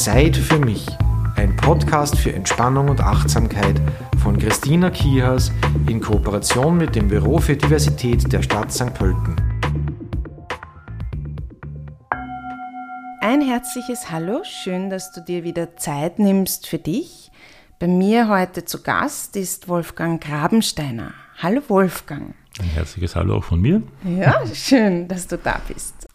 Zeit für mich. Ein Podcast für Entspannung und Achtsamkeit von Christina Kihas in Kooperation mit dem Büro für Diversität der Stadt St. Pölten. Ein herzliches Hallo, schön, dass du dir wieder Zeit nimmst für dich. Bei mir heute zu Gast ist Wolfgang Grabensteiner. Hallo Wolfgang. Ein herzliches Hallo auch von mir. Ja, schön, dass du da bist.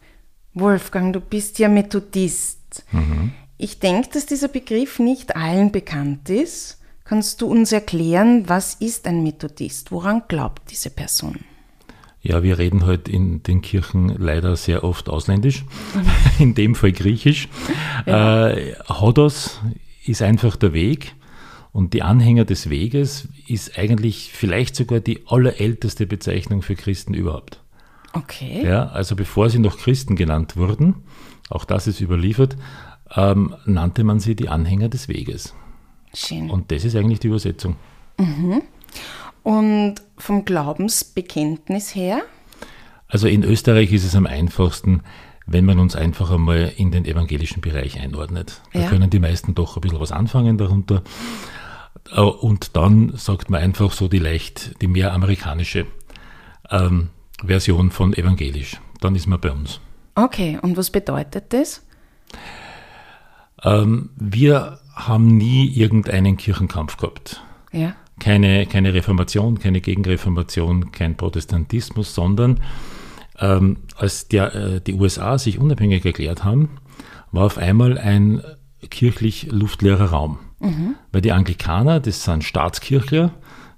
Wolfgang, du bist ja Methodist. Mhm. Ich denke, dass dieser Begriff nicht allen bekannt ist. Kannst du uns erklären, was ist ein Methodist? Woran glaubt diese Person? Ja, wir reden heute in den Kirchen leider sehr oft ausländisch, in dem Fall griechisch. Ja. Äh, Hodos ist einfach der Weg und die Anhänger des Weges ist eigentlich vielleicht sogar die allerälteste Bezeichnung für Christen überhaupt. Okay. Ja, also bevor sie noch Christen genannt wurden, auch das ist überliefert, ähm, nannte man sie die Anhänger des Weges. Schön. Und das ist eigentlich die Übersetzung. Mhm. Und vom Glaubensbekenntnis her? Also in Österreich ist es am einfachsten, wenn man uns einfach einmal in den evangelischen Bereich einordnet. Da ja. können die meisten doch ein bisschen was anfangen darunter. Äh, und dann sagt man einfach so die leicht, die mehr amerikanische ähm, Version von evangelisch. Dann ist man bei uns. Okay, und was bedeutet das? Ähm, wir haben nie irgendeinen Kirchenkampf gehabt. Ja. Keine, keine Reformation, keine Gegenreformation, kein Protestantismus, sondern ähm, als der, äh, die USA sich unabhängig erklärt haben, war auf einmal ein kirchlich luftleerer Raum. Mhm. Weil die Anglikaner, das sind Staatskirchler,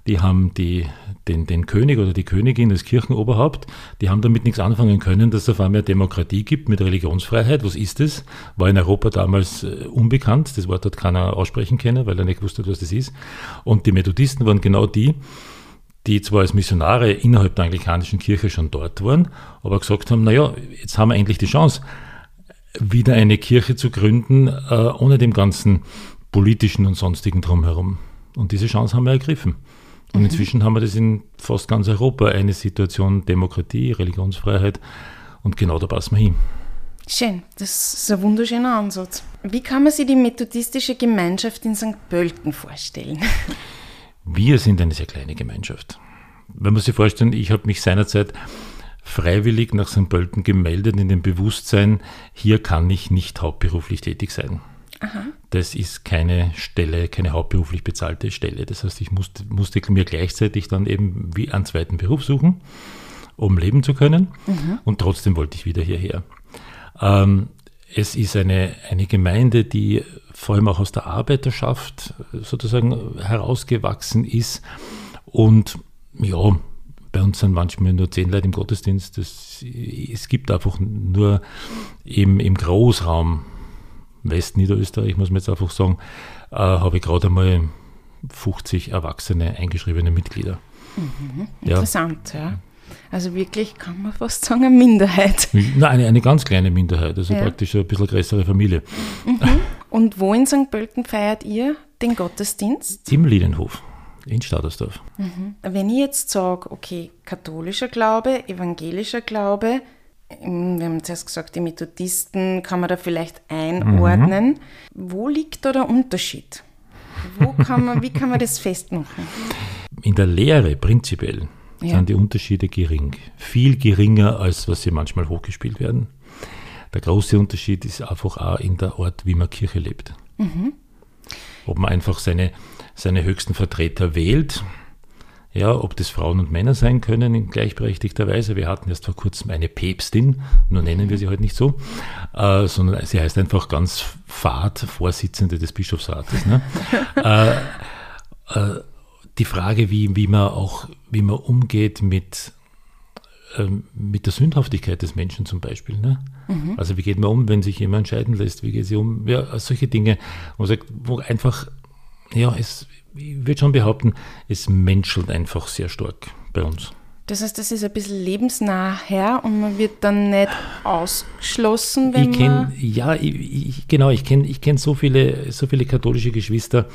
die haben die, den, den König oder die Königin, das Kirchenoberhaupt, die haben damit nichts anfangen können, dass es auf einmal Demokratie gibt mit Religionsfreiheit. Was ist das? War in Europa damals äh, unbekannt. Das Wort hat keiner aussprechen können, weil er nicht wusste, was das ist. Und die Methodisten waren genau die, die zwar als Missionare innerhalb der anglikanischen Kirche schon dort waren, aber gesagt haben, naja, jetzt haben wir endlich die Chance, wieder eine Kirche zu gründen, äh, ohne dem ganzen politischen und sonstigen drumherum. Und diese Chance haben wir ergriffen. Und mhm. inzwischen haben wir das in fast ganz Europa, eine Situation Demokratie, Religionsfreiheit und genau da passen wir hin. Schön, das ist ein wunderschöner Ansatz. Wie kann man sich die methodistische Gemeinschaft in St. Pölten vorstellen? Wir sind eine sehr kleine Gemeinschaft. Wenn man sich vorstellen, ich habe mich seinerzeit freiwillig nach St. Pölten gemeldet in dem Bewusstsein, hier kann ich nicht hauptberuflich tätig sein. Aha. Das ist keine Stelle, keine hauptberuflich bezahlte Stelle. Das heißt, ich musste, musste mir gleichzeitig dann eben wie einen zweiten Beruf suchen, um leben zu können. Mhm. Und trotzdem wollte ich wieder hierher. Ähm, es ist eine, eine Gemeinde, die vor allem auch aus der Arbeiterschaft sozusagen herausgewachsen ist. Und ja, bei uns sind manchmal nur zehn Leute im Gottesdienst. Das, es gibt einfach nur im, im Großraum Westniederösterreich, muss man jetzt einfach sagen, äh, habe ich gerade einmal 50 erwachsene eingeschriebene Mitglieder. Mhm, interessant, ja. ja. Also wirklich kann man fast sagen, eine Minderheit. Nein, eine, eine ganz kleine Minderheit, also ja. praktisch ein bisschen größere Familie. Mhm. Und wo in St. Pölten feiert ihr den Gottesdienst? Im Liedenhof in Stadersdorf. Mhm. Wenn ich jetzt sage, okay, katholischer Glaube, evangelischer Glaube, wir haben zuerst gesagt, die Methodisten kann man da vielleicht einordnen. Mhm. Wo liegt da der Unterschied? Wo kann man, wie kann man das festmachen? In der Lehre prinzipiell ja. sind die Unterschiede gering. Viel geringer, als was sie manchmal hochgespielt werden. Der große Unterschied ist einfach auch in der Art, wie man Kirche lebt. Mhm. Ob man einfach seine, seine höchsten Vertreter wählt ja, ob das Frauen und Männer sein können in gleichberechtigter Weise. Wir hatten erst vor kurzem eine Päpstin, nur nennen wir sie heute nicht so, äh, sondern sie heißt einfach ganz fad Vorsitzende des Bischofsrates. Ne? äh, äh, die Frage, wie, wie man auch, wie man umgeht mit, ähm, mit der Sündhaftigkeit des Menschen zum Beispiel. Ne? Mhm. Also wie geht man um, wenn sich jemand scheiden lässt? Wie geht sie um? Ja, solche Dinge, wo, sagt, wo einfach, ja, es, ich würde schon behaupten, es menschelt einfach sehr stark bei uns. Das heißt, das ist ein bisschen lebensnah her und man wird dann nicht ausgeschlossen, wenn ich kenn, man... Ja, ich, ich, genau, ich kenne ich kenn so, viele, so viele katholische Geschwister,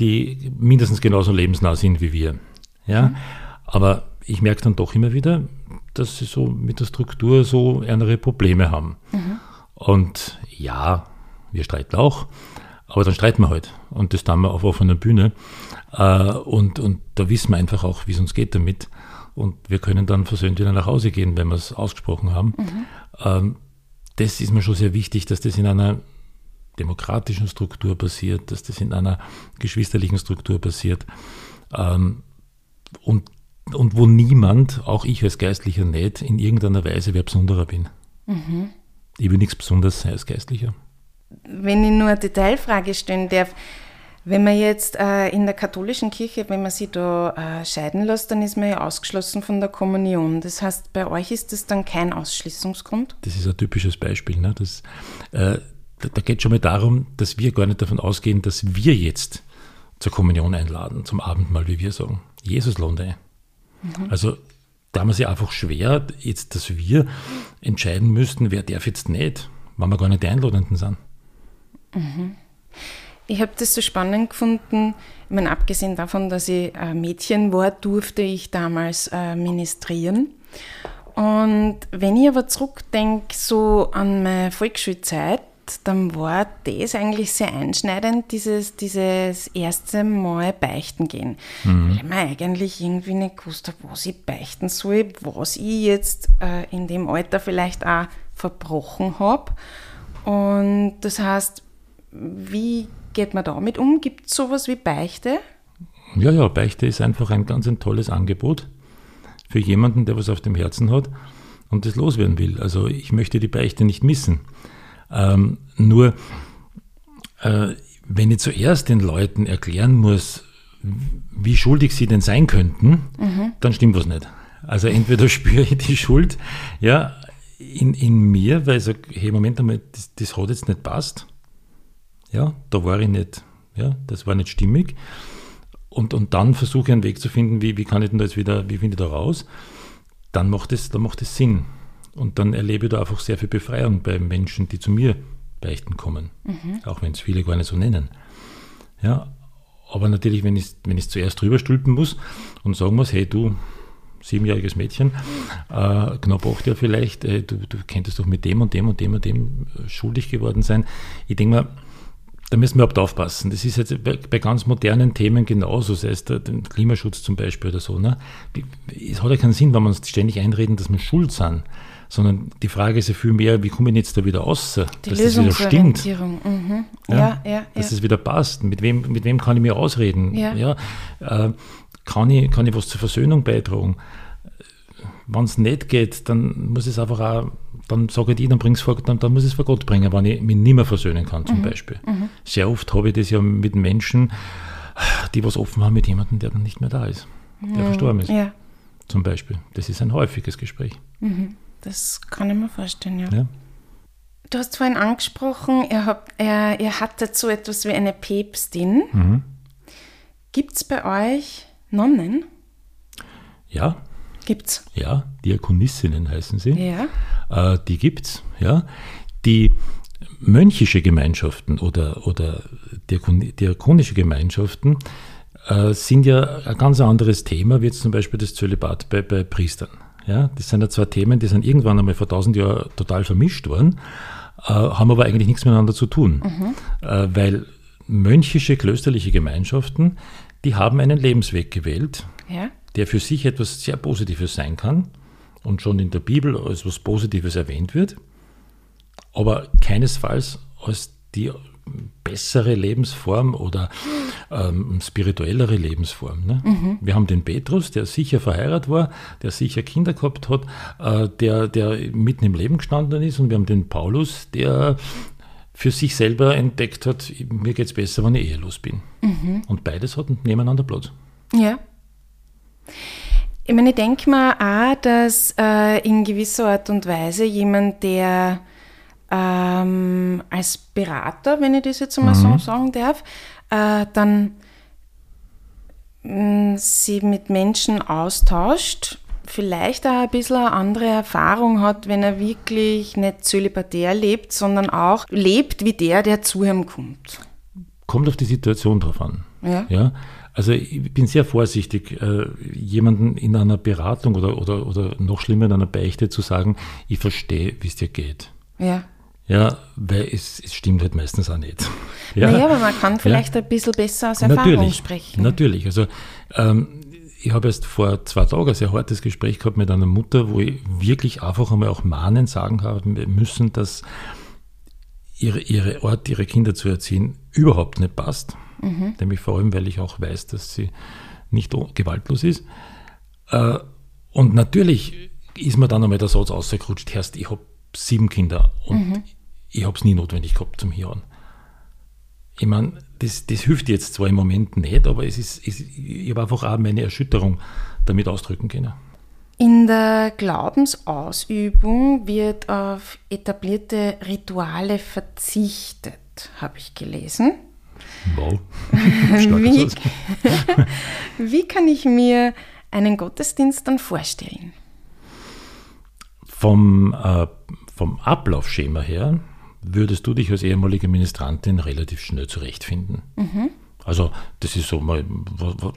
die mindestens genauso lebensnah sind wie wir. Ja? Mhm. Aber ich merke dann doch immer wieder, dass sie so mit der Struktur so andere Probleme haben. Mhm. Und ja, wir streiten auch, aber dann streiten wir halt. Und das tun wir auf offener Bühne. Äh, und, und da wissen wir einfach auch, wie es uns geht damit. Und wir können dann versöhnt wieder nach Hause gehen, wenn wir es ausgesprochen haben. Mhm. Ähm, das ist mir schon sehr wichtig, dass das in einer demokratischen Struktur passiert, dass das in einer geschwisterlichen Struktur passiert. Ähm, und, und wo niemand, auch ich als Geistlicher nicht, in irgendeiner Weise wer Besonderer bin. Mhm. Ich will nichts Besonderes sein als Geistlicher. Wenn ich nur eine Detailfrage stellen darf, wenn man jetzt äh, in der katholischen Kirche, wenn man sich da äh, scheiden lässt, dann ist man ja ausgeschlossen von der Kommunion. Das heißt, bei euch ist das dann kein Ausschließungsgrund? Das ist ein typisches Beispiel. Ne? Das, äh, da, da geht es schon mal darum, dass wir gar nicht davon ausgehen, dass wir jetzt zur Kommunion einladen, zum Abendmahl, wie wir sagen. Jesus lohnt ein. Mhm. Also da haben wir sich einfach schwer, jetzt, dass wir entscheiden müssten, wer darf jetzt nicht, wenn wir gar nicht die Einladenden sind. Mhm. Ich habe das so spannend gefunden. Ich meine, abgesehen davon, dass ich Mädchen war, durfte ich damals äh, ministrieren. Und wenn ich aber zurückdenke, so an meine Volksschulzeit, dann war das eigentlich sehr einschneidend, dieses, dieses erste Mal beichten gehen. Mhm. Weil man eigentlich irgendwie nicht gewusst hat, was ich beichten soll, was ich jetzt äh, in dem Alter vielleicht auch verbrochen habe. Und das heißt, wie geht man damit um? Gibt es sowas wie Beichte? Ja, ja, Beichte ist einfach ein ganz ein tolles Angebot für jemanden, der was auf dem Herzen hat und das loswerden will. Also ich möchte die Beichte nicht missen. Ähm, nur, äh, wenn ich zuerst den Leuten erklären muss, wie schuldig sie denn sein könnten, mhm. dann stimmt was nicht. Also entweder spüre ich die Schuld ja, in, in mir, weil ich sage, hey, Moment einmal, das, das hat jetzt nicht passt. Ja, da war ich nicht, ja, das war nicht stimmig. Und, und dann versuche ich einen Weg zu finden, wie, wie kann ich denn da jetzt wieder, wie finde ich da raus? Dann macht es, dann macht es Sinn. Und dann erlebe ich da einfach sehr viel Befreiung bei Menschen, die zu mir beichten kommen. Mhm. Auch wenn es viele gar nicht so nennen. Ja, aber natürlich, wenn ich wenn ich zuerst drüber stülpen muss und sagen muss, hey du, siebenjähriges Mädchen, äh, knapp acht Jahre vielleicht, äh, du, du könntest doch mit dem und dem und dem und dem äh, schuldig geworden sein. Ich denke mal, da müssen wir überhaupt aufpassen. Das ist jetzt bei, bei, ganz modernen Themen genauso, sei es der, den Klimaschutz zum Beispiel oder so. Ne? Es hat ja keinen Sinn, wenn wir uns ständig einreden, dass wir schuld sind sondern die Frage ist ja viel mehr, wie komme ich jetzt da wieder raus, die dass das wieder stimmt. Mhm. Ja, ja, ja, dass es wieder passt. Mit wem, mit wem kann ich mir ausreden? Ja. ja äh, kann, ich, kann ich was zur Versöhnung beitragen? Wenn es nicht geht, dann muss es einfach auch, dann sage ich dann bring's vor, dann, dann muss ich es vor Gott bringen, wenn ich mich nicht mehr versöhnen kann, zum mhm. Beispiel. Mhm. Sehr oft habe ich das ja mit Menschen, die was offen haben mit jemandem, der dann nicht mehr da ist, der verstorben ist. Ja. Zum Beispiel. Das ist ein häufiges Gespräch. Mhm. Das kann ich mir vorstellen, ja. ja. Du hast vorhin angesprochen, ihr, habt, ihr, ihr hattet so etwas wie eine Päpstin. Mhm. Gibt es bei euch Nonnen? Ja. Gibt's? Ja, Diakonissinnen heißen sie. Ja. Äh, die gibt's, ja. Die mönchische Gemeinschaften oder, oder Diakon diakonische Gemeinschaften äh, sind ja ein ganz anderes Thema, wie jetzt zum Beispiel das Zölibat bei, bei Priestern. Ja, das sind ja zwei Themen, die sind irgendwann einmal vor tausend Jahren total vermischt worden, äh, haben aber eigentlich nichts miteinander zu tun. Mhm. Äh, weil mönchische, klösterliche Gemeinschaften, die haben einen Lebensweg gewählt, ja. Der für sich etwas sehr Positives sein kann und schon in der Bibel als etwas Positives erwähnt wird, aber keinesfalls als die bessere Lebensform oder ähm, spirituellere Lebensform. Ne? Mhm. Wir haben den Petrus, der sicher verheiratet war, der sicher Kinder gehabt hat, äh, der, der mitten im Leben gestanden ist und wir haben den Paulus, der für sich selber entdeckt hat, mir geht es besser, wenn ich ehelos bin. Mhm. Und beides hat nebeneinander Platz. Ja. Ich meine, ich denke mir auch, dass äh, in gewisser Art und Weise jemand, der ähm, als Berater, wenn ich das jetzt mal mhm. so sagen darf, äh, dann mh, mm, sie mit Menschen austauscht, vielleicht auch ein bisschen eine andere Erfahrung hat, wenn er wirklich nicht zölibatär lebt, sondern auch lebt wie der, der zu ihm kommt. Kommt auf die Situation drauf an. Ja. ja? Also ich bin sehr vorsichtig, äh, jemanden in einer Beratung oder, oder, oder noch schlimmer in einer Beichte zu sagen, ich verstehe, wie es dir geht. Ja. Ja, weil es, es stimmt halt meistens auch nicht. Ja, naja, aber man kann vielleicht ja. ein bisschen besser aus Erfahrung natürlich, sprechen. Natürlich. Also ähm, ich habe erst vor zwei Tagen ein sehr hartes Gespräch gehabt mit einer Mutter, wo ich wirklich einfach einmal auch mahnen sagen habe müssen, dass ihre, ihre Art, ihre Kinder zu erziehen, überhaupt nicht passt. Mhm. Nämlich vor allem, weil ich auch weiß, dass sie nicht gewaltlos ist. Äh, und natürlich ist mir dann einmal der Satz rausgerutscht, Herrst, ich habe sieben Kinder und mhm. ich habe es nie notwendig gehabt zum Hören. Ich meine, das, das hilft jetzt zwar im Moment nicht, aber es ist, es, ich habe einfach auch meine Erschütterung damit ausdrücken können. In der Glaubensausübung wird auf etablierte Rituale verzichtet, habe ich gelesen. Wow. wie, wie kann ich mir einen Gottesdienst dann vorstellen? Vom, äh, vom Ablaufschema her würdest du dich als ehemalige Ministrantin relativ schnell zurechtfinden. Mhm. Also das ist so mal,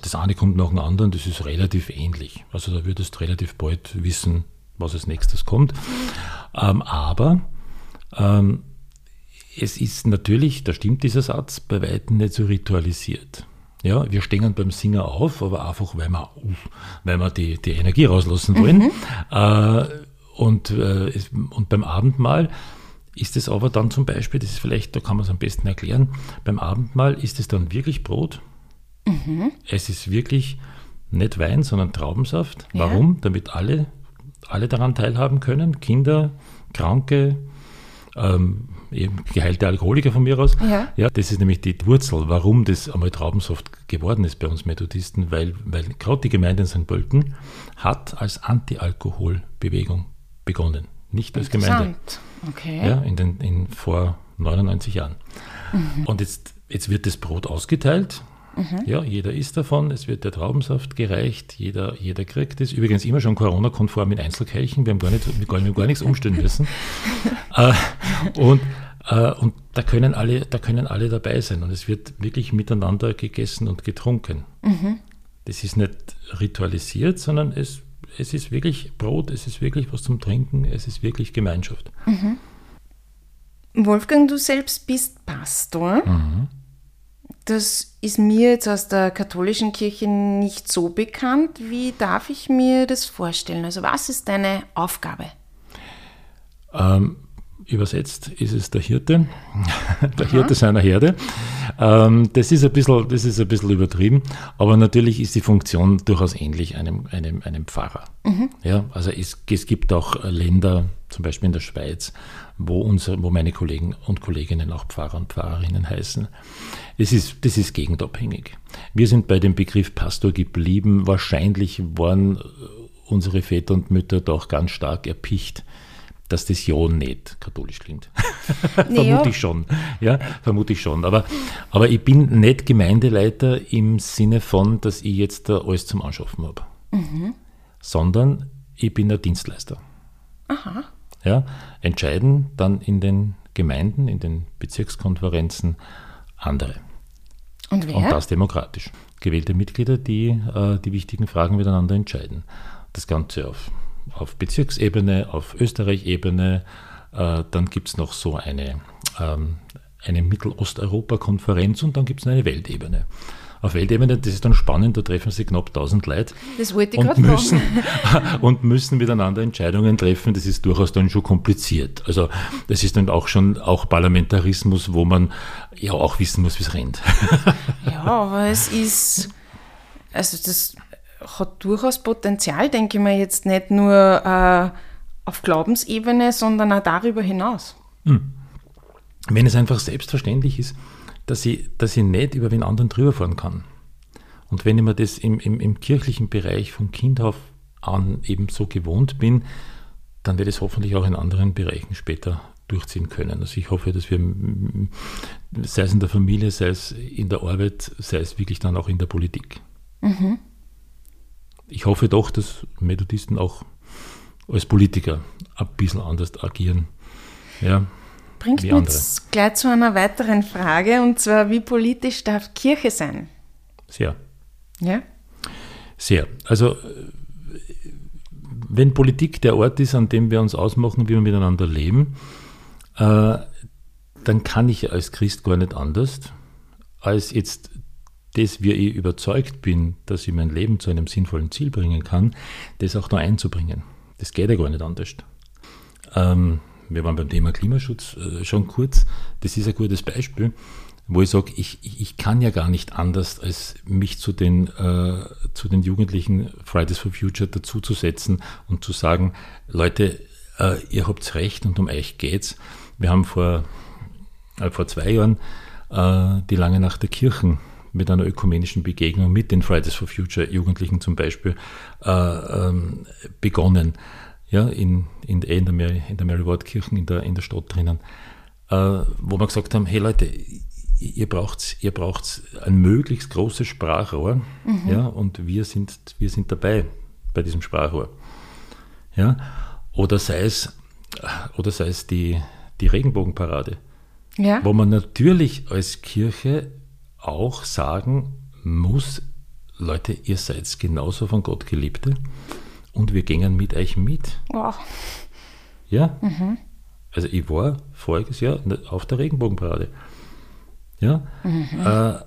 das eine kommt nach dem anderen, das ist relativ ähnlich. Also da würdest du relativ bald wissen, was als nächstes kommt. Ähm, aber ähm, es ist natürlich, da stimmt dieser Satz, bei weitem nicht so ritualisiert. Ja, wir stehen beim Singer auf, aber einfach, weil wir, weil wir die, die Energie rauslassen wollen. Mhm. Äh, und, äh, und beim Abendmahl ist es aber dann zum Beispiel, das ist vielleicht, da kann man es am besten erklären, beim Abendmahl ist es dann wirklich Brot. Mhm. Es ist wirklich nicht Wein, sondern Traubensaft. Ja. Warum? Damit alle, alle daran teilhaben können. Kinder, Kranke, ähm, geheilte Alkoholiker von mir aus. Ja. ja, das ist nämlich die Wurzel, warum das einmal Traubensaft geworden ist bei uns Methodisten, weil, weil gerade die Gemeinde in St. Pölten hat als Anti-Alkohol-Bewegung begonnen, nicht als Gemeinde. Okay. Ja, in den, in, vor 99 Jahren. Mhm. Und jetzt, jetzt wird das Brot ausgeteilt. Mhm. Ja, jeder isst davon, es wird der Traubensaft gereicht, jeder, jeder kriegt es. Übrigens immer schon Corona-konform mit Einzelkelchen, wir haben gar, nicht, wir haben gar nichts umstellen müssen. äh, und äh, und da können, alle, da können alle dabei sein und es wird wirklich miteinander gegessen und getrunken. Mhm. Das ist nicht ritualisiert, sondern es es ist wirklich Brot, es ist wirklich was zum Trinken, es ist wirklich Gemeinschaft. Mhm. Wolfgang, du selbst bist Pastor. Mhm. Das ist mir jetzt aus der katholischen Kirche nicht so bekannt. Wie darf ich mir das vorstellen? Also was ist deine Aufgabe? Ähm, übersetzt ist es der Hirte, der Aha. Hirte seiner Herde. Ähm, das, ist ein bisschen, das ist ein bisschen übertrieben, aber natürlich ist die Funktion durchaus ähnlich einem, einem, einem Pfarrer. Mhm. Ja, also es, es gibt auch Länder, zum Beispiel in der Schweiz, wo, unsere, wo meine Kollegen und Kolleginnen auch Pfarrer und Pfarrerinnen heißen. Das ist, das ist gegendabhängig. Wir sind bei dem Begriff Pastor geblieben. Wahrscheinlich waren unsere Väter und Mütter doch ganz stark erpicht dass das ja nicht katholisch klingt. vermute ich schon. Ja, vermute ich schon. Aber, aber ich bin nicht Gemeindeleiter im Sinne von, dass ich jetzt da alles zum Anschaffen habe. Mhm. Sondern ich bin ein Dienstleister. Aha. Ja, entscheiden dann in den Gemeinden, in den Bezirkskonferenzen andere. Und wer? Und das demokratisch. Gewählte Mitglieder, die äh, die wichtigen Fragen miteinander entscheiden. Das Ganze auf auf Bezirksebene, auf Österreich-Ebene. Äh, dann gibt es noch so eine, ähm, eine Mittelosteuropa-Konferenz und dann gibt es eine Weltebene. Auf Weltebene, das ist dann spannend, da treffen sich knapp 1000 Leute das wollte ich und, müssen, und müssen miteinander Entscheidungen treffen. Das ist durchaus dann schon kompliziert. Also das ist dann auch schon auch Parlamentarismus, wo man ja auch wissen muss, wie es rennt. ja, aber es ist, also das hat durchaus Potenzial, denke ich mir jetzt nicht nur äh, auf Glaubensebene, sondern auch darüber hinaus. Hm. Wenn es einfach selbstverständlich ist, dass ich, dass ich nicht über den anderen drüber fahren kann. Und wenn ich mir das im, im, im kirchlichen Bereich von Kind auf an eben so gewohnt bin, dann werde ich es hoffentlich auch in anderen Bereichen später durchziehen können. Also ich hoffe, dass wir, sei es in der Familie, sei es in der Arbeit, sei es wirklich dann auch in der Politik. Mhm ich hoffe doch, dass Methodisten auch als Politiker ein bisschen anders agieren. Ja, Bringt uns gleich zu einer weiteren Frage, und zwar, wie politisch darf Kirche sein? Sehr. Ja? Sehr. Also, wenn Politik der Ort ist, an dem wir uns ausmachen, wie wir miteinander leben, äh, dann kann ich als Christ gar nicht anders, als jetzt das, wie ich überzeugt bin, dass ich mein Leben zu einem sinnvollen Ziel bringen kann, das auch noch einzubringen. Das geht ja gar nicht anders. Ähm, wir waren beim Thema Klimaschutz äh, schon kurz. Das ist ein gutes Beispiel, wo ich sage, ich, ich kann ja gar nicht anders, als mich zu den, äh, zu den Jugendlichen Fridays for Future dazuzusetzen und zu sagen, Leute, äh, ihr habt recht und um euch geht's. Wir haben vor, äh, vor zwei Jahren äh, die lange Nacht der Kirchen mit einer ökumenischen Begegnung mit den Fridays for Future Jugendlichen zum Beispiel äh, ähm, begonnen ja, in, in, in, der Mary, in der Mary Ward Kirchen in der, in der Stadt drinnen, äh, wo wir gesagt haben, hey Leute, ihr braucht, ihr braucht ein möglichst großes Sprachrohr mhm. ja, und wir sind, wir sind dabei bei diesem Sprachrohr. Ja, oder sei es, oder sei es die, die Regenbogenparade, ja. wo man natürlich als Kirche auch sagen muss, Leute, ihr seid genauso von Gott Geliebte und wir gingen mit euch mit. Oh. Ja? Mhm. Also ich war voriges Jahr auf der Regenbogenparade. Ja? Mhm. Äh,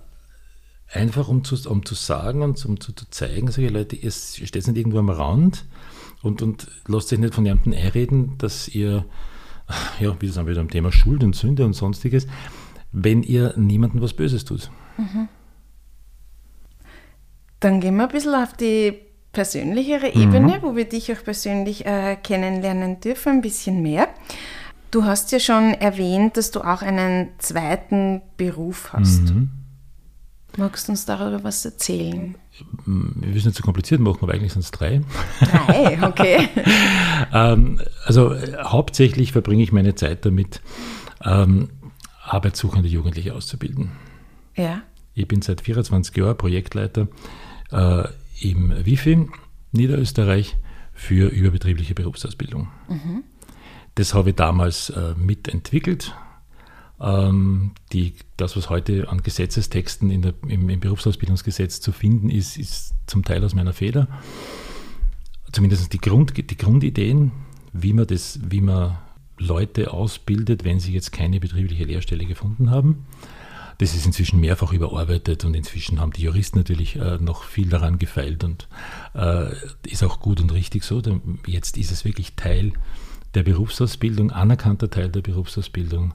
einfach um zu, um zu sagen und um zu, zu zeigen, ich, Leute, ihr steht nicht irgendwo am Rand und, und lasst euch nicht von jemandem einreden, dass ihr, ja, wie das dann wieder am Thema Schuld und Sünde und sonstiges, wenn ihr niemandem was Böses tut. Mhm. Dann gehen wir ein bisschen auf die persönlichere Ebene, mhm. wo wir dich auch persönlich äh, kennenlernen dürfen, ein bisschen mehr. Du hast ja schon erwähnt, dass du auch einen zweiten Beruf hast. Mhm. Magst du uns darüber was erzählen? Wir müssen nicht zu kompliziert machen, aber eigentlich sind es drei. Drei, okay. ähm, also hauptsächlich verbringe ich meine Zeit damit, ähm, arbeitssuchende Jugendliche auszubilden. Ja. Ich bin seit 24 Jahren Projektleiter äh, im WIFI Niederösterreich für überbetriebliche Berufsausbildung. Mhm. Das habe ich damals äh, mitentwickelt. Ähm, die, das, was heute an Gesetzestexten in der, im, im, Berufsausbildungsgesetz zu finden ist, ist zum Teil aus meiner Feder. Zumindest die, Grund, die Grundideen, wie man, das, wie man Leute ausbildet, wenn sie jetzt keine betriebliche Lehrstelle gefunden haben. Das ist inzwischen mehrfach überarbeitet und inzwischen haben die Juristen natürlich äh, noch viel daran gefeilt und äh, ist auch gut und richtig so. Jetzt ist es wirklich Teil der Berufsausbildung, anerkannter Teil der Berufsausbildung.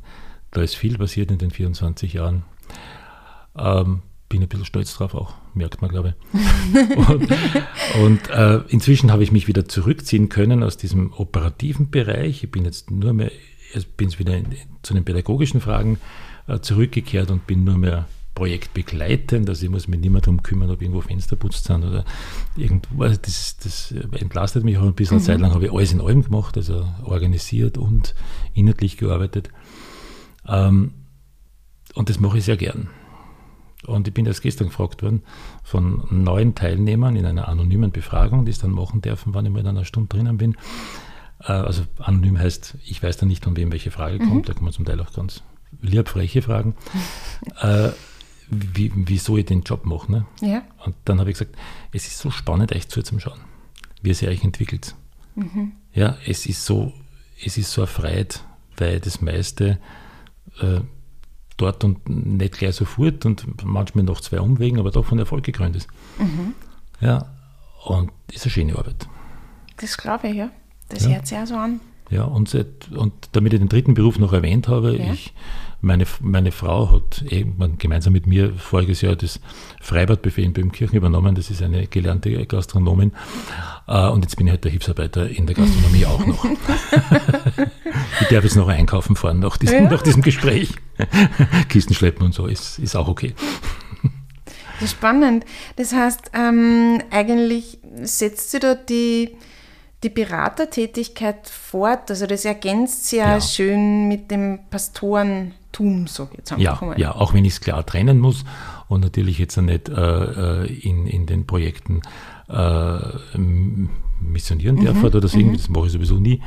Da ist viel passiert in den 24 Jahren. Ähm, bin ein bisschen stolz drauf auch, merkt man, glaube ich. und, und äh, inzwischen habe ich mich wieder zurückziehen können aus diesem operativen Bereich. Ich bin jetzt nur mehr, ich bin jetzt wieder in, zu den pädagogischen Fragen zurückgekehrt und bin nur mehr projektbegleitend. Also ich muss mich nicht mehr darum kümmern, ob irgendwo Fenster putzt sind oder irgendwo. Also das, das entlastet mich auch ein bisschen. Mhm. Eine Zeit lang habe ich alles in allem gemacht, also organisiert und inhaltlich gearbeitet. Ähm, und das mache ich sehr gern. Und ich bin erst gestern gefragt worden von neuen Teilnehmern in einer anonymen Befragung, die es dann machen dürfen, wann ich mal in einer Stunde drinnen bin. Äh, also anonym heißt, ich weiß dann nicht, von wem welche Frage kommt. Mhm. Da kann man zum Teil auch ganz lieb freche Fragen, äh, wie, wieso ich den Job mache. Ne? Ja. Und dann habe ich gesagt, es ist so spannend, euch zuzuschauen, wie es sich euch entwickelt. Mhm. Ja, es ist so, es ist so erfreut, weil das meiste äh, dort und nicht gleich sofort und manchmal noch zwei Umwegen, aber doch von Erfolg gekrönt ist. Mhm. Ja, und ist eine schöne Arbeit. Das glaube ich, ja. Das ja. hört sich auch so an. Ja, und, und damit ich den dritten Beruf noch erwähnt habe, ja. ich, meine, meine Frau hat eben gemeinsam mit mir voriges Jahr das Freibadbuffet in Böhmkirchen übernommen. Das ist eine gelernte Gastronomin. Äh, und jetzt bin ich halt der Hilfsarbeiter in der Gastronomie auch noch. ich darf jetzt noch einkaufen fahren nach diesem, ja. nach diesem Gespräch. Kisten schleppen und so ist, ist auch okay. Das ist spannend. Das heißt, ähm, eigentlich setzt sie da die die Beratertätigkeit fort. Also das ergänzt sehr ja. schön mit dem Pastorentum, so jetzt ja, mal. Ja, auch wenn ich es klar trennen muss und natürlich jetzt nicht äh, äh, in, in den Projekten äh, missionieren darf mhm, oder deswegen, mhm. das mache ich sowieso nie.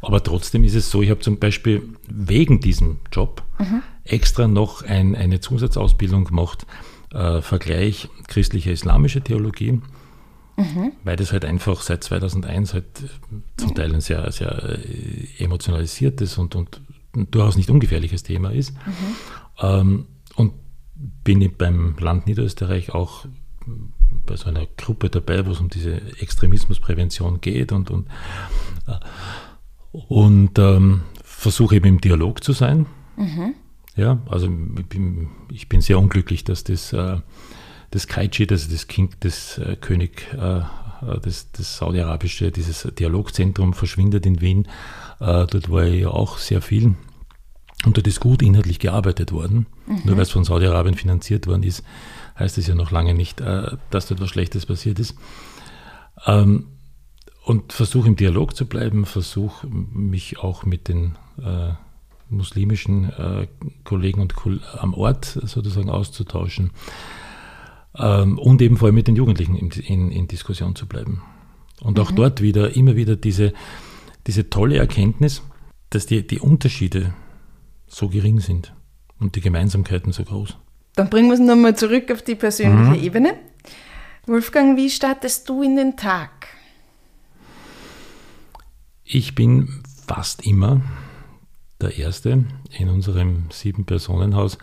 Aber trotzdem ist es so, ich habe zum Beispiel wegen diesem Job mhm. extra noch ein, eine Zusatzausbildung gemacht, äh, Vergleich christliche-islamische Theologie Mhm. Weil das halt einfach seit 2001 halt zum Teil ein sehr, sehr äh, emotionalisiertes und, und durchaus nicht ungefährliches Thema ist. Mhm. Ähm, und bin ich beim Land Niederösterreich auch bei so einer Gruppe dabei, wo es um diese Extremismusprävention geht und, und, äh, und ähm, versuche eben im Dialog zu sein. Mhm. Ja, also ich bin, ich bin, sehr unglücklich, dass das, äh, das Kaichi, also das Kind des äh, König, äh, äh, das, das saudi-arabische, dieses Dialogzentrum verschwindet in Wien. Äh, dort war ja auch sehr viel. Und dort ist gut inhaltlich gearbeitet worden. Mhm. Nur weil es von Saudi-Arabien finanziert worden ist, heißt es ja noch lange nicht, äh, dass dort was Schlechtes passiert ist. Ähm, und versuche im Dialog zu bleiben, versuche mich auch mit den äh, muslimischen äh, Kollegen und Kol am Ort sozusagen auszutauschen ähm, und eben vor allem mit den Jugendlichen in, in, in Diskussion zu bleiben. Und auch mhm. dort wieder, immer wieder diese, diese tolle Erkenntnis, dass die, die Unterschiede so gering sind und die Gemeinsamkeiten so groß. Dann bringen wir es nochmal zurück auf die persönliche mhm. Ebene. Wolfgang, wie startest du in den Tag? Ich bin fast immer der Erste in unserem Sieben-Personen-Haus,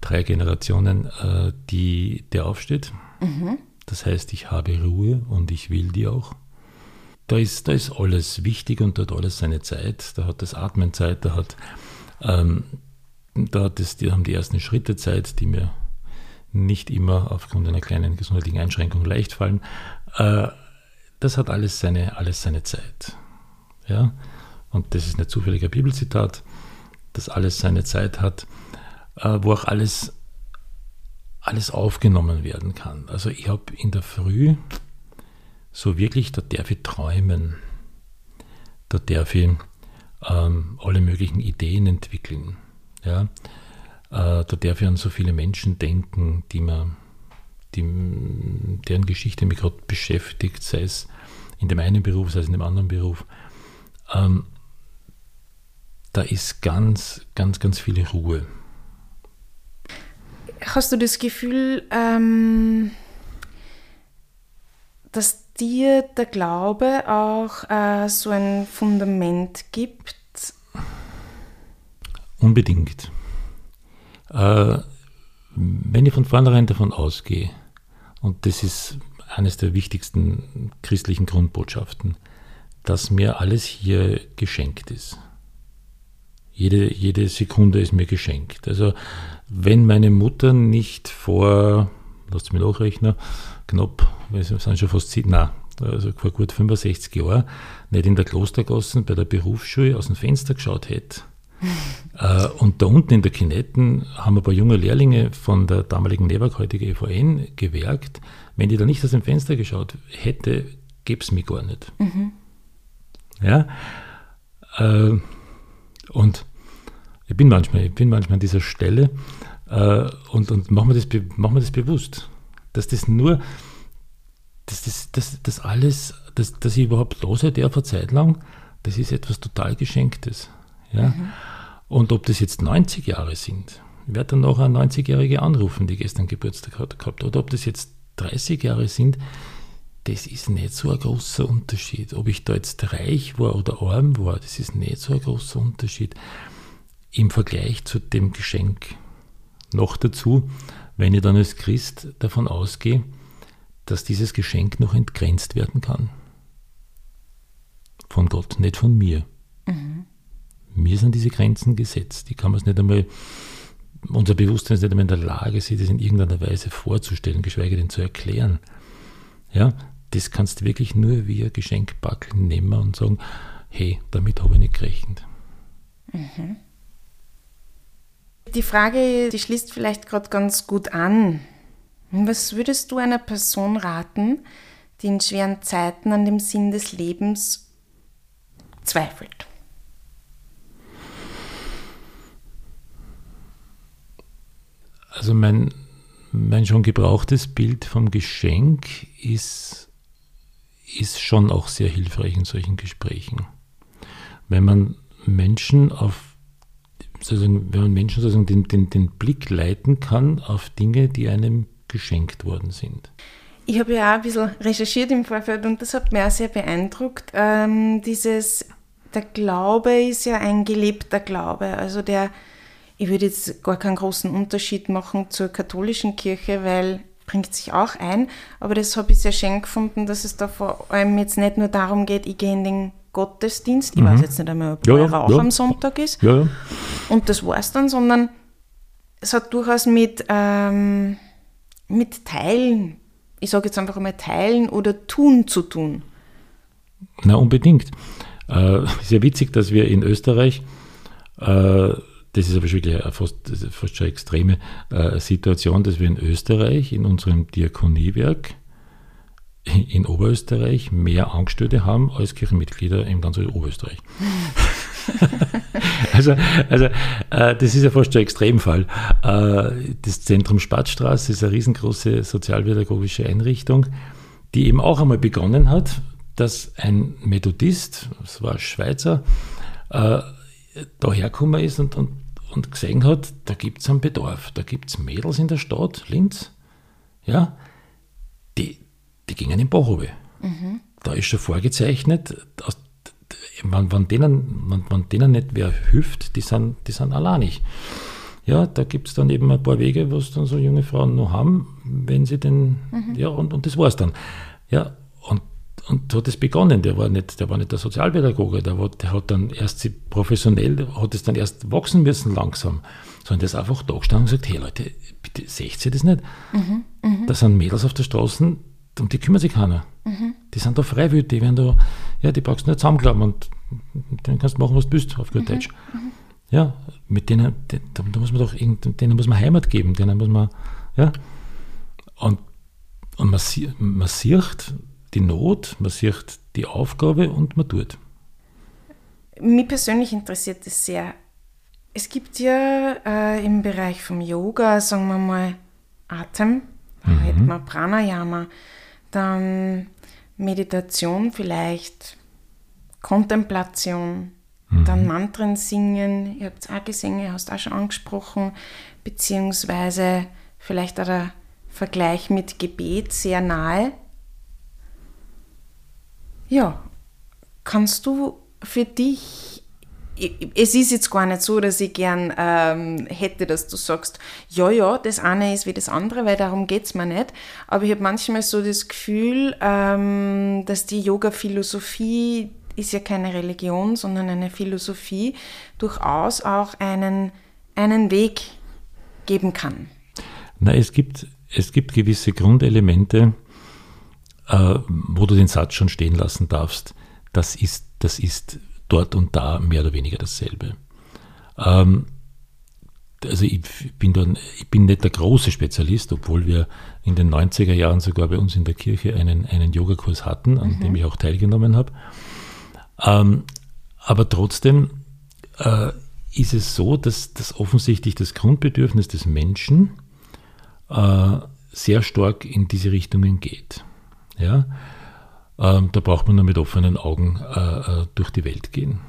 drei Generationen, äh, die, der aufsteht. Mhm. Das heißt, ich habe Ruhe und ich will die auch. Da ist, da ist alles wichtig und da hat alles seine Zeit. Da hat das Atmen Zeit, da hat ähm, da das, die haben die ersten Schritte Zeit, die mir nicht immer aufgrund einer kleinen gesundheitlichen Einschränkung leicht fallen. Äh, das hat alles seine, alles seine Zeit. Ja? Und das ist nicht zufälliger Bibelzitat, dass alles seine Zeit hat, äh, wo auch alles, alles aufgenommen werden kann. Also ich habe in der Früh so wirklich, da darf ich träumen, da darf ich ähm, alle möglichen Ideen entwickeln. Ja? Äh, da darf ich an so viele Menschen denken, die man, die, deren Geschichte mich gerade beschäftigt, sei es in dem einen Beruf, sei es in dem anderen Beruf. Ähm, da ist ganz, ganz, ganz viel Ruhe. Hast du das Gefühl, ähm, dass dir der Glaube auch äh, so ein Fundament gibt? Unbedingt. Äh, wenn ich von vornherein davon ausgehe, und das ist eines der wichtigsten christlichen Grundbotschaften, dass mir alles hier geschenkt ist. Jede, jede Sekunde ist mir geschenkt. Also wenn meine Mutter nicht vor, lasst mich nachrechnen, knapp, wir sind schon fast, nein, also vor gut 65 Jahren, nicht in der Klostergassen bei der Berufsschule aus dem Fenster geschaut hätte, äh, und da unten in der Kinetten haben ein paar junge Lehrlinge von der damaligen Neberg, heutige EVN, gewerkt. Wenn die da nicht aus dem Fenster geschaut hätte, gäbe es mich gar nicht. Mhm. Ja. Äh, und ich bin manchmal, ich bin manchmal an dieser Stelle äh, und, und machen wir das, mach das bewusst, dass das nur, dass das, das, das alles, dass, dass ich überhaupt los darf eine Zeit lang, das ist etwas total Geschenktes. Ja? Mhm. Und ob das jetzt 90 Jahre sind, ich werde dann noch eine 90-Jährige anrufen, die gestern Geburtstag hat, gehabt, oder ob das jetzt 30 Jahre sind, das ist nicht so ein großer Unterschied. Ob ich da jetzt reich war oder arm war, das ist nicht so ein großer Unterschied im Vergleich zu dem Geschenk. Noch dazu, wenn ich dann als Christ davon ausgehe, dass dieses Geschenk noch entgrenzt werden kann. Von Gott, nicht von mir. Mhm. Mir sind diese Grenzen gesetzt. Die kann man es nicht einmal, unser Bewusstsein ist nicht einmal in der Lage, sich das in irgendeiner Weise vorzustellen, geschweige denn zu erklären. Ja, das kannst du wirklich nur wie ein Geschenkbackel nehmen und sagen, hey, damit habe ich nicht gerechnet. Mhm. Die Frage, die schließt vielleicht gerade ganz gut an. Was würdest du einer Person raten, die in schweren Zeiten an dem Sinn des Lebens zweifelt? Also mein, mein schon gebrauchtes Bild vom Geschenk ist, ist schon auch sehr hilfreich in solchen Gesprächen. Wenn man Menschen auf sozusagen, wenn man Menschen sozusagen den, den, den Blick leiten kann auf Dinge, die einem geschenkt worden sind. Ich habe ja auch ein bisschen recherchiert im Vorfeld und das hat mich auch sehr beeindruckt. Ähm, dieses der Glaube ist ja ein gelebter Glaube. Also der, ich würde jetzt gar keinen großen Unterschied machen zur katholischen Kirche, weil bringt sich auch ein. Aber das habe ich sehr schön gefunden, dass es da vor allem jetzt nicht nur darum geht, ich gehe in den Gottesdienst, ich mhm. weiß jetzt nicht einmal, ob ja, ja, Rauch ja. am Sonntag ist. Ja, ja. Und das war es dann, sondern es hat durchaus mit, ähm, mit Teilen, ich sage jetzt einfach einmal Teilen oder Tun zu tun. Na, unbedingt. Äh, sehr witzig, dass wir in Österreich, äh, das ist aber wirklich eine fast, fast schon eine extreme äh, Situation, dass wir in Österreich in unserem Diakoniewerk in Oberösterreich mehr Angestellte haben als Kirchenmitglieder in ganz Oberösterreich. also, also äh, das ist ja fast ein Extremfall. Äh, das Zentrum Spatzstraße ist eine riesengroße sozialpädagogische Einrichtung, die eben auch einmal begonnen hat, dass ein Methodist, das war ein Schweizer, äh, dahergekommen ist und, und, und gesehen hat, da gibt es einen Bedarf. Da gibt es Mädels in der Stadt, Linz, ja, die, die gingen in Bachhobe. Mhm. Da ist schon vorgezeichnet, aus, wenn, wenn, denen, wenn, wenn denen nicht wer hilft, die sind, die sind alleinig. Ja, da gibt es dann eben ein paar Wege, was dann so junge Frauen noch haben, wenn sie den, mhm. ja, und, und das war es dann. Ja, und und so hat es begonnen. Der war nicht, der war nicht der Sozialpädagoge, der, war, der hat dann erst sie professionell, hat es dann erst wachsen müssen langsam. Sondern der ist einfach da gestanden und gesagt, hey Leute, bitte seht ihr das nicht? Mhm, mh. Da sind Mädels auf der Straße, um die kümmert sich keiner. Mhm. Die sind da freiwillig, die werden da, ja, die brauchst du nicht zusammenklappen und dann kannst du machen, was du willst, auf gut mhm, Deutsch. Mhm. Ja, mit denen, da, muss man doch, denen muss man Heimat geben, denen muss man, ja. Und, und man, man sieht, die Not, man sieht die Aufgabe und man tut. Mich persönlich interessiert es sehr. Es gibt ja äh, im Bereich vom Yoga, sagen wir mal, Atem, mhm. Pranayama, dann Meditation vielleicht, Kontemplation, mhm. dann Mantren singen, ihr habt es auch gesehen, ihr hast auch schon angesprochen, beziehungsweise vielleicht auch der Vergleich mit Gebet sehr nahe. Ja, kannst du für dich, es ist jetzt gar nicht so, dass ich gern ähm, hätte, dass du sagst, ja, ja, das eine ist wie das andere, weil darum geht es mir nicht. Aber ich habe manchmal so das Gefühl, ähm, dass die Yoga-Philosophie ist ja keine Religion, sondern eine Philosophie, durchaus auch einen, einen Weg geben kann. Na, es gibt, es gibt gewisse Grundelemente, äh, wo du den Satz schon stehen lassen darfst, das ist, das ist dort und da mehr oder weniger dasselbe. Ähm, also ich bin, dann, ich bin nicht der große Spezialist, obwohl wir in den 90er Jahren sogar bei uns in der Kirche einen, einen Yogakurs hatten, an mhm. dem ich auch teilgenommen habe. Ähm, aber trotzdem äh, ist es so, dass, dass offensichtlich das Grundbedürfnis des Menschen äh, sehr stark in diese Richtungen geht. Ja? Ähm, da braucht man nur mit offenen Augen äh, äh, durch die Welt gehen.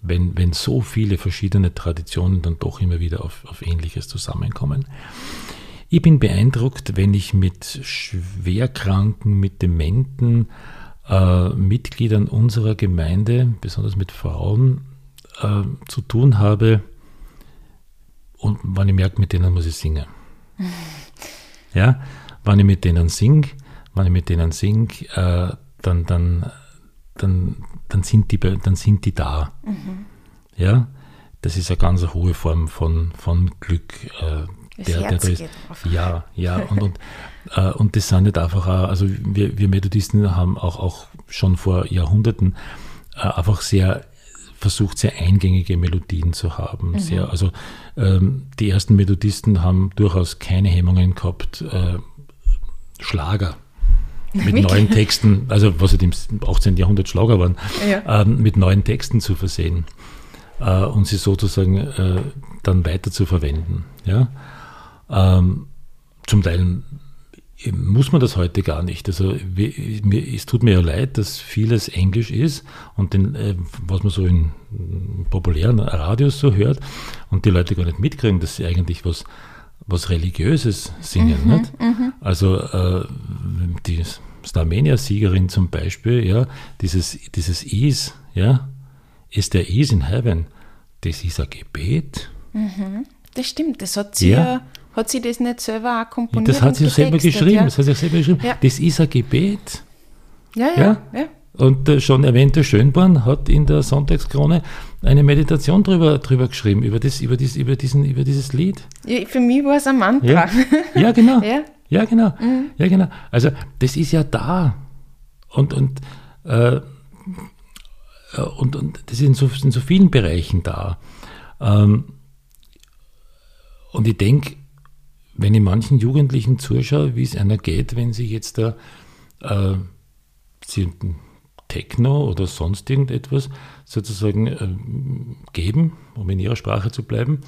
Wenn, wenn so viele verschiedene Traditionen dann doch immer wieder auf, auf Ähnliches zusammenkommen. Ich bin beeindruckt, wenn ich mit Schwerkranken, mit Dementen, äh, Mitgliedern unserer Gemeinde, besonders mit Frauen, äh, zu tun habe und wenn ich merke, mit denen muss ich singen. Ja, wenn ich mit denen singe, wenn ich mit denen singe, äh, dann, dann, dann, dann, sind die, dann sind die da. Mhm. Ja, das ist eine ganz hohe Form von, von Glück. Äh, das der, der, der ist, ja, ja, und, und, äh, und das sind nicht einfach, auch, also wir, wir Methodisten haben auch, auch schon vor Jahrhunderten äh, einfach sehr versucht, sehr eingängige Melodien zu haben. Mhm. Sehr, also ähm, die ersten Methodisten haben durchaus keine Hemmungen gehabt, äh, Schlager mit neuen Texten, also was halt im 18. Jahrhundert Schlager waren, ja. ähm, mit neuen Texten zu versehen äh, und sie sozusagen äh, dann weiter zu verwenden. Ja? Ähm, zum Teil muss man das heute gar nicht. Also mir, es tut mir ja leid, dass vieles Englisch ist und den, äh, was man so in populären Radios so hört und die Leute gar nicht mitkriegen, dass sie eigentlich was was Religiöses singen. Mhm, nicht? Mhm. Also äh, die Starmania-Siegerin zum Beispiel, ja, dieses, dieses Is, ja, Is there ease in heaven? Das ist ein Gebet. Das stimmt, das hat sie Ja. hat sie das nicht selber auch komponiert Das hat sie selber geschrieben. Ja, Das hat sie selber geschrieben. Ja. Das ist ein Gebet. ja, ja. Ja? ja. Und der schon erwähnte Schönborn hat in der Sonntagskrone eine Meditation drüber, drüber geschrieben, über, das, über, dies, über, diesen, über dieses Lied. Ja, Für mich war es ein Mantra. Ja, ja genau. Ja. Ja, genau. Ja, genau. Also das ist ja da. Und, und, äh, und, und das ist in so, in so vielen Bereichen da. Ähm, und ich denke, wenn ich manchen Jugendlichen zuschaue, wie es einer geht, wenn sie jetzt da äh, sie Techno oder sonst irgendetwas sozusagen ähm, geben, um in ihrer Sprache zu bleiben,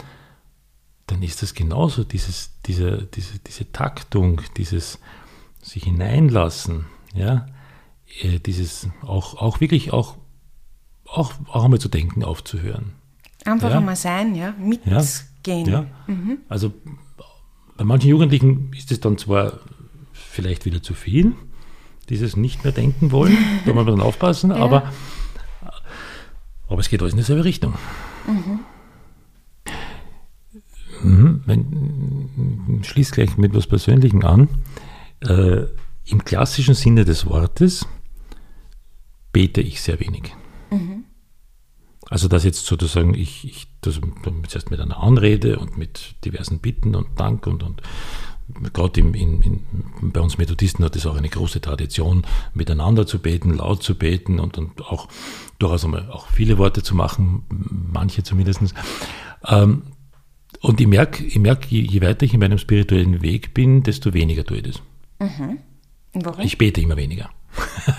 dann ist das genauso, dieses, diese, diese, diese Taktung, dieses sich hineinlassen, ja, äh, dieses auch, auch wirklich auch, auch, auch einmal zu denken aufzuhören. Einfach Ja. einmal sein, ja, mitgehen. Ja? Also bei manchen Jugendlichen ist es dann zwar vielleicht wieder zu viel, dieses nicht mehr denken wollen, da muss man dann aufpassen, aber, aber es geht alles in dieselbe Richtung. Mhm. Wenn, schließ gleich mit etwas Persönlichem an. Äh, Im klassischen Sinne des Wortes bete ich sehr wenig. Also dass jetzt sozusagen ich, ich das zuerst mit einer Anrede und mit diversen Bitten und Dank und, und gerade im, in, in, bei uns Methodisten hat es auch eine große Tradition, miteinander zu beten, laut zu beten und, und auch durchaus einmal auch viele Worte zu machen, manche zumindest. Ähm, und ich merke, ich merk, je, je weiter ich in meinem spirituellen Weg bin, desto weniger tue ich das. Warum? Ich bete immer weniger.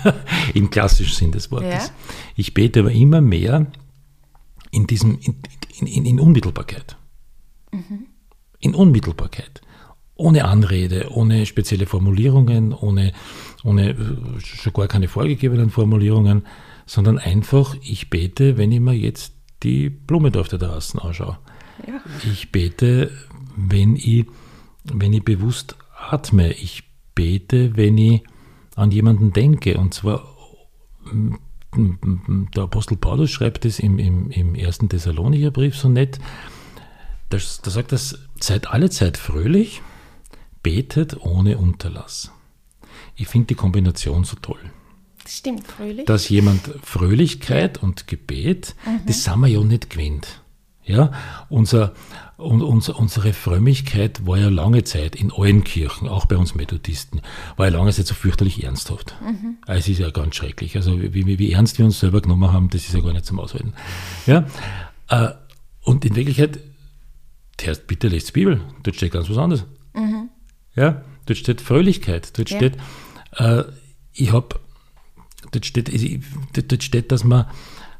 Im klassischen Sinn des Wortes. Ja. Ich bete aber immer mehr in diesem, in, in, in, in Unmittelbarkeit. In Unmittelbarkeit. Ohne Anrede, ohne spezielle Formulierungen, ohne, ohne äh, schon gar keine vorgegebenen Formulierungen, sondern einfach, ich bete, wenn ich mir jetzt die Blume da auf der Terrasse anschaue. Ja. Ich bete, wenn ich, wenn ich bewusst atme. Ich bete, wenn ich an jemanden denke. Und zwar, m, m, m, der Apostel Paulus schreibt es im, im, im ersten Thessalonicher Brief so nett. Da, da sagt er, seid alle Zeit fröhlich, betet ohne Unterlass. Ich finde die Kombination so toll Das stimmt, fröhlich. dass jemand Fröhlichkeit und Gebet, das sind wir ja nicht gewöhnt. Ja, unser, und unser, unsere Frömmigkeit war ja lange Zeit in allen Kirchen, auch bei uns Methodisten, war ja lange Zeit so fürchterlich ernsthaft. Also Es ist ja ganz schrecklich. Also wie, wie, wie ernst wir uns selber genommen haben, das ist ja gar nicht zum Aushalten. Ja, äh, und in Wirklichkeit, bitte lest die Bibel, dort steht ganz was anderes. Ja, dort steht Fröhlichkeit, dort Ja. steht, äh, ich habe dort steht, dort steht, dass man,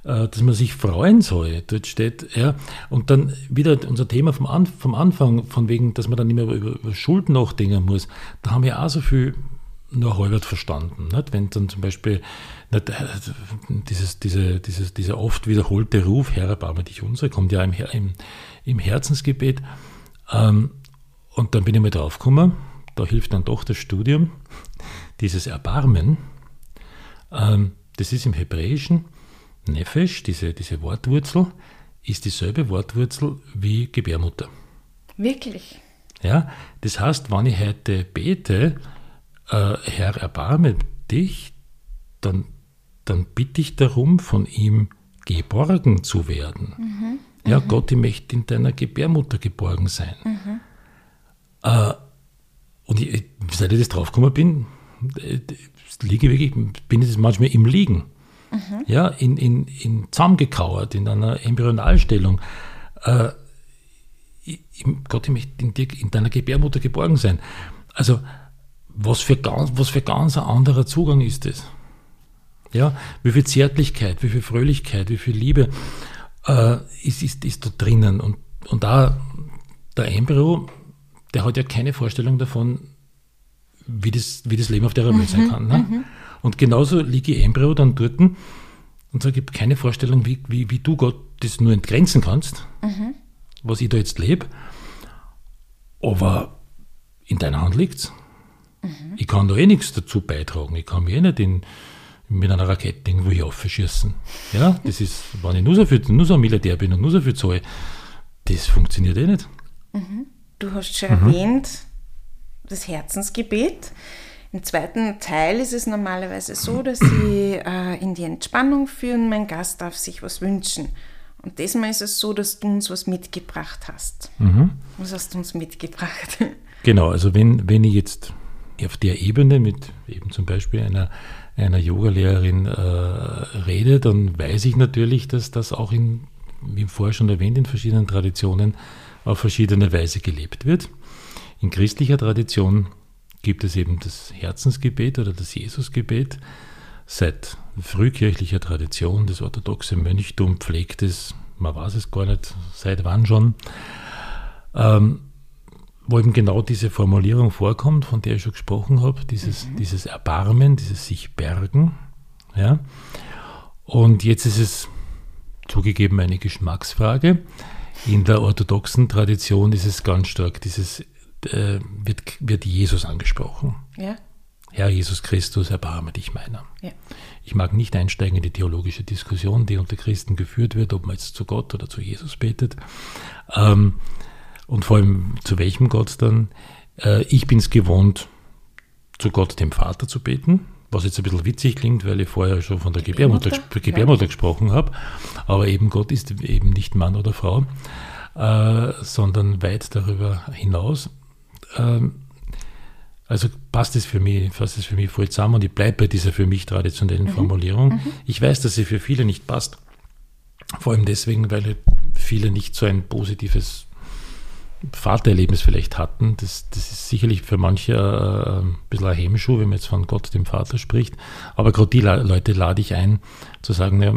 äh, dass man sich freuen soll. Dort steht, ja, und dann wieder unser Thema vom, An vom Anfang, von wegen, dass man dann nicht mehr über, über Schuld nachdenken muss. Da haben wir auch so viel nur halbert verstanden. Nicht? Wenn dann zum Beispiel nicht, äh, dieses, diese, dieses, dieser oft wiederholte Ruf, Herr, erbarme dich unser, kommt ja im, im, im Herzensgebet. Ähm, und dann bin ich mal draufgekommen, da hilft dann doch das Studium, dieses Erbarmen, ähm, das ist im Hebräischen Nefesh, diese, diese Wortwurzel, ist dieselbe Wortwurzel wie Gebärmutter. Wirklich. Ja? Das heißt, wenn ich heute bete, äh, Herr, erbarme dich, dann, dann bitte ich darum, von ihm geborgen zu werden. Ja, Gott, ich möchte in deiner Gebärmutter geborgen sein. Äh, und ich, seit ich das draufgekommen bin, äh, liege ich wirklich, bin ich das manchmal im Liegen. Ja, in, in, in zusammengekauert, in einer Embryonalstellung. Äh, ich- Gott, ich möchte in, dir, in deiner Gebärmutter geborgen sein. Also, was für, ganz, was für ganz ein anderer Zugang ist das? Ja, wie viel Zärtlichkeit, wie viel Fröhlichkeit, wie viel Liebe äh, ist, ist, ist da drinnen. Und, und da der Embryo, der hat ja keine Vorstellung davon, wie das, wie das Leben auf der Welt sein kann. Ne? Und genauso liege ich Embryo dann dort und sage, ich habe keine Vorstellung, wie, wie, wie du Gott das nur entgrenzen kannst, was ich da jetzt lebe. Aber in deiner Hand liegt es. Ich kann da eh nichts dazu beitragen. Ich kann mich eh nicht in, mit einer Rakete irgendwo hier aufschießen. Ja, das ist, wenn ich nur so, viel, nur so ein Milliardär bin und nur so viel zahle, das funktioniert eh nicht. Mhm. Du hast schon mhm. erwähnt, das Herzensgebet. Im zweiten Teil ist es normalerweise so, dass sie äh, in die Entspannung führen, mein Gast darf sich was wünschen. Und diesmal ist es so, dass du uns was mitgebracht hast. Mhm. Was hast du uns mitgebracht? Genau, also wenn, wenn ich jetzt auf der Ebene mit eben zum Beispiel einer, einer Yogalehrerin äh, rede, dann weiß ich natürlich, dass das auch in, wie vorher schon erwähnt, in verschiedenen Traditionen auf verschiedene Weise gelebt wird. In christlicher Tradition gibt es eben das Herzensgebet oder das Jesusgebet. Seit frühkirchlicher Tradition, das orthodoxe Mönchtum pflegt es, man weiß es gar nicht, seit wann schon, ähm, wo eben genau diese Formulierung vorkommt, von der ich schon gesprochen habe, dieses, mhm. dieses Erbarmen, dieses sich bergen. Ja. Und jetzt ist es zugegeben eine Geschmacksfrage. In der orthodoxen Tradition ist es ganz stark, dieses äh, wird, wird Jesus angesprochen. Ja. Herr Jesus Christus, erbarme dich meiner. Ja. Ich mag nicht einsteigen in die theologische Diskussion, die unter Christen geführt wird, ob man jetzt zu Gott oder zu Jesus betet. Ähm, und vor allem zu welchem Gott dann. Äh, ich bin es gewohnt, zu Gott, dem Vater, zu beten, was jetzt ein bisschen witzig klingt, weil ich vorher schon von der Gebärmutter, Gebärmutter, Gebärmutter ja. gesprochen habe. Aber eben Gott ist eben nicht Mann oder Frau, äh, sondern weit darüber hinaus. Ähm, also passt es für mich, passt es für mich voll zusammen und ich bleibe bei dieser für mich traditionellen mhm. Formulierung. Mhm. Ich weiß, dass sie für viele nicht passt. Vor allem deswegen, weil viele nicht so ein positives Vatererlebnis vielleicht hatten. Das, das ist sicherlich für manche äh, ein bisschen ein Hemmschuh, wenn man jetzt von Gott, dem Vater, spricht. Aber gerade die Leute lade ich ein, zu sagen, ja,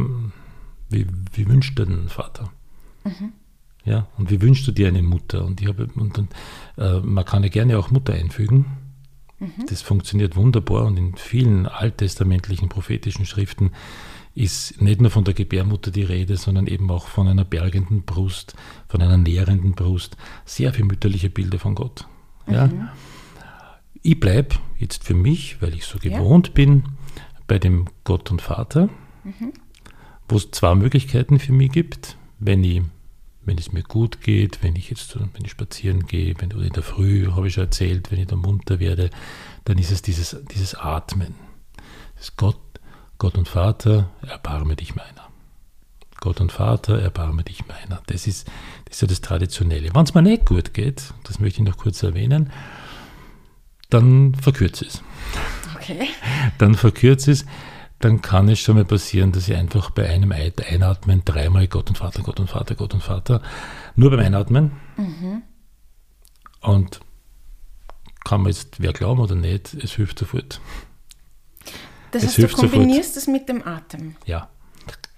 wie, wie wünscht du denn einen Vater? Mhm. Ja, und wie wünschst du dir eine Mutter? Und, ich habe, und, und äh, man kann ja gerne auch Mutter einfügen. Mhm. Das funktioniert wunderbar und in vielen alttestamentlichen prophetischen Schriften ist nicht nur von der Gebärmutter die Rede, sondern eben auch von einer bergenden Brust, von einer nährenden Brust. Sehr viele mütterliche Bilder von Gott. Ja. Mhm. Ich bleibe jetzt für mich, weil ich so gewohnt ja. bin, bei dem Gott und Vater, mhm. wo es zwei Möglichkeiten für mich gibt, wenn ich wenn es mir gut geht, wenn ich jetzt wenn ich spazieren gehe, wenn in der Früh, habe ich schon erzählt, wenn ich da munter werde, dann ist es dieses, dieses Atmen. Das Gott Gott und Vater, erbarme dich meiner. Gott und Vater, erbarme dich meiner. Das ist, das ist ja das Traditionelle. Wenn es mir nicht gut geht, das möchte ich noch kurz erwähnen, dann verkürze es. Okay. Dann verkürze es. Dann kann es schon mal passieren, dass ich einfach bei einem Einatmen dreimal Gott und Vater, Gott und Vater, Gott und Vater, nur beim Einatmen. Mhm. Und kann man jetzt wer glauben oder nicht, es hilft sofort. Das heißt, du kombinierst es mit dem Atem. Ja.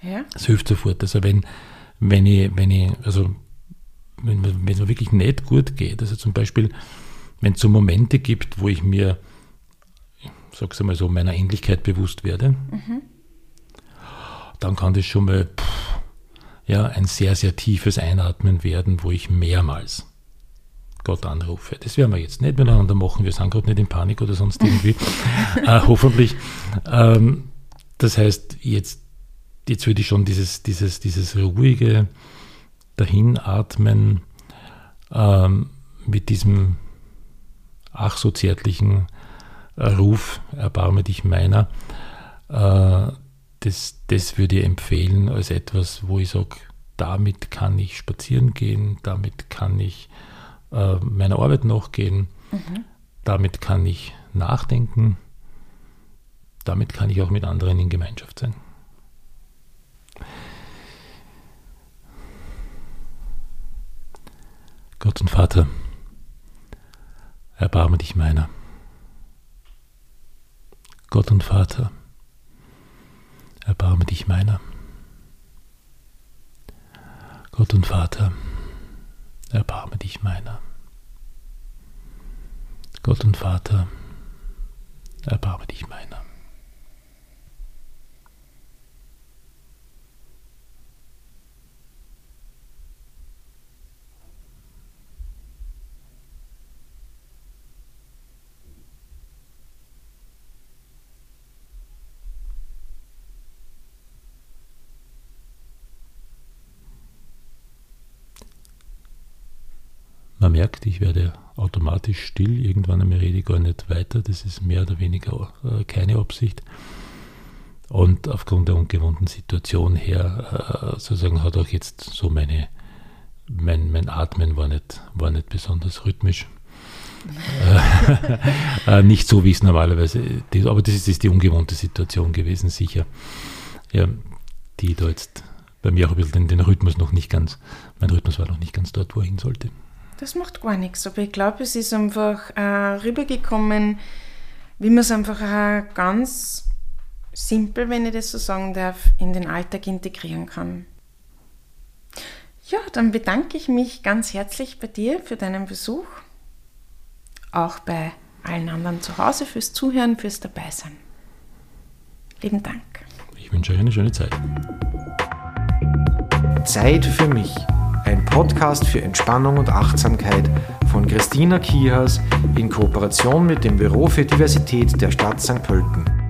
ja. Es hilft sofort. Also wenn, wenn ich, wenn ich, also wenn, wenn es mir wirklich nicht gut geht, also zum Beispiel, wenn es so Momente gibt, wo ich mir, ich sag's einmal so, meiner Ähnlichkeit bewusst werde, mhm. dann kann das schon mal pff, ja, ein sehr, sehr tiefes Einatmen werden, wo ich mehrmals Gott anrufe. Das werden wir jetzt nicht miteinander machen, wir sind gerade nicht in Panik oder sonst irgendwie, äh, hoffentlich. Ähm, das heißt, jetzt, jetzt würde ich schon dieses, dieses, dieses ruhige Dahinatmen ähm, mit diesem ach so zärtlichen Ruf, erbarme dich meiner, äh, das, das würde ich empfehlen als etwas, wo ich sage, damit kann ich spazieren gehen, damit kann ich äh, meiner Arbeit nachgehen. Mhm. Damit kann ich nachdenken. Damit kann ich auch mit anderen in Gemeinschaft sein. Gott und Vater, erbarme dich meiner. Gott und Vater, erbarme dich meiner. Gott und Vater, erbarme dich meiner. Gott und Vater, erbarme dich meiner. Man merkt, ich werde automatisch still, irgendwann einmal rede ich gar nicht weiter, das ist mehr oder weniger äh, keine Absicht. Und aufgrund der ungewohnten Situation her, äh, sozusagen, hat auch jetzt so meine, mein, mein Atmen war nicht, war nicht besonders rhythmisch. äh, nicht so, wie es normalerweise, die, aber das ist, ist, die ungewohnte Situation gewesen, sicher. Ja, die da jetzt bei mir auch ein bisschen den, den Rhythmus noch nicht ganz, mein Rhythmus war noch nicht ganz dort, wo er hin sollte. Das macht gar nichts, aber ich glaube, es ist einfach äh, rübergekommen, wie man es einfach äh, ganz simpel, wenn ich das so sagen darf, in den Alltag integrieren kann. Ja, dann bedanke ich mich ganz herzlich bei dir für deinen Besuch, auch bei allen anderen zu Hause fürs Zuhören, fürs Dabeisein. Lieben Dank. Ich wünsche euch eine schöne Zeit. Zeit für mich. Ein Podcast für Entspannung und Achtsamkeit von Christina Kihas in Kooperation mit dem Büro für Diversität der Stadt St. Pölten.